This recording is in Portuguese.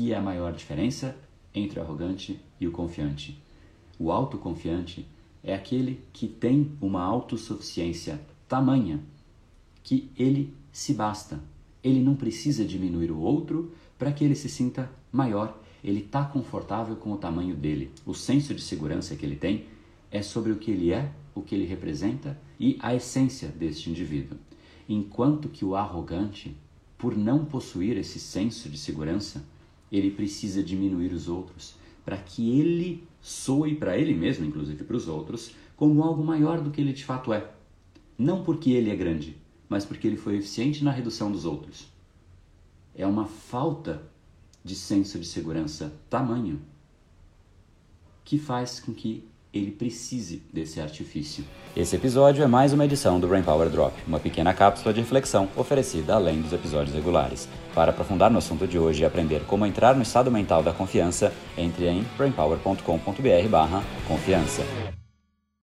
que é a maior diferença entre o arrogante e o confiante. O autoconfiante é aquele que tem uma autossuficiência tamanha que ele se basta. Ele não precisa diminuir o outro para que ele se sinta maior. Ele está confortável com o tamanho dele. O senso de segurança que ele tem é sobre o que ele é, o que ele representa e a essência deste indivíduo. Enquanto que o arrogante, por não possuir esse senso de segurança, ele precisa diminuir os outros para que ele soe para ele mesmo, inclusive para os outros, como algo maior do que ele de fato é. Não porque ele é grande, mas porque ele foi eficiente na redução dos outros. É uma falta de senso de segurança tamanho que faz com que ele precise desse artifício. Esse episódio é mais uma edição do Brain Power Drop, uma pequena cápsula de reflexão oferecida além dos episódios regulares. Para aprofundar no assunto de hoje e aprender como entrar no estado mental da confiança, entre em brainpower.com.br/confiança.